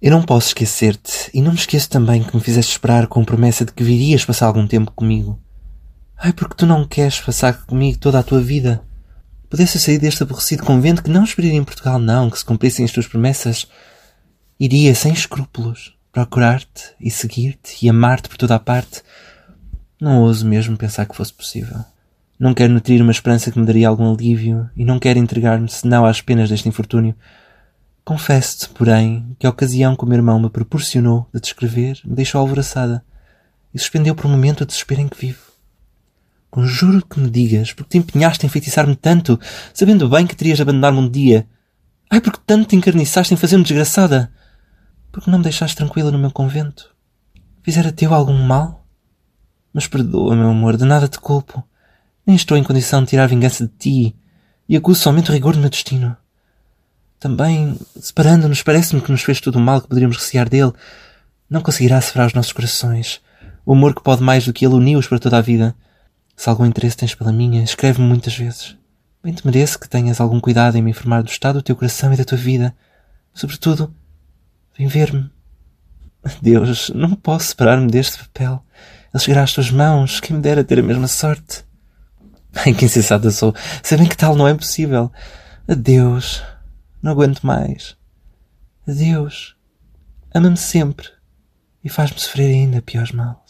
Eu não posso esquecer-te, e não me esqueço também que me fizeste esperar com promessa de que virias passar algum tempo comigo. Ai, porque tu não queres passar comigo toda a tua vida? Pudesse sair deste aborrecido convento que não esperaria em Portugal, não, que se cumprissem as tuas promessas. Iria sem escrúpulos procurar-te e seguir-te e amar-te por toda a parte. Não ouso mesmo pensar que fosse possível. Não quero nutrir uma esperança que me daria algum alívio e não quero entregar-me senão às penas deste infortúnio. Confesso-te, porém, que a ocasião que o meu irmão me proporcionou de te escrever me deixou alvoroçada e suspendeu por um momento o desespero em que vivo. Conjuro que me digas porque te empenhaste em enfeitiçar-me tanto, sabendo bem que terias de abandonar-me um dia. Ai, porque tanto te encarniçaste em fazer-me desgraçada. Porque não me deixaste tranquila no meu convento. Fizera teu algum mal? Mas perdoa, meu amor, de nada te culpo. Nem estou em condição de tirar vingança de ti e acuso somente o rigor do meu destino. Também, separando-nos, parece-me que nos fez todo o mal que poderíamos recear dele. Não conseguirá separar os nossos corações. O amor que pode mais do que ele uni-os para toda a vida. Se algum interesse tens pela minha, escreve-me muitas vezes. Bem te mereço que tenhas algum cuidado em me informar do estado do teu coração e da tua vida. Sobretudo, vem ver-me. Deus, não posso separar-me deste papel. Ele chegará às tuas mãos. Quem me dera ter a mesma sorte. Ai, que insensata sou. Sei bem que tal não é possível. Adeus. Não aguento mais. Adeus. Ama-me sempre e faz-me sofrer ainda piores mal.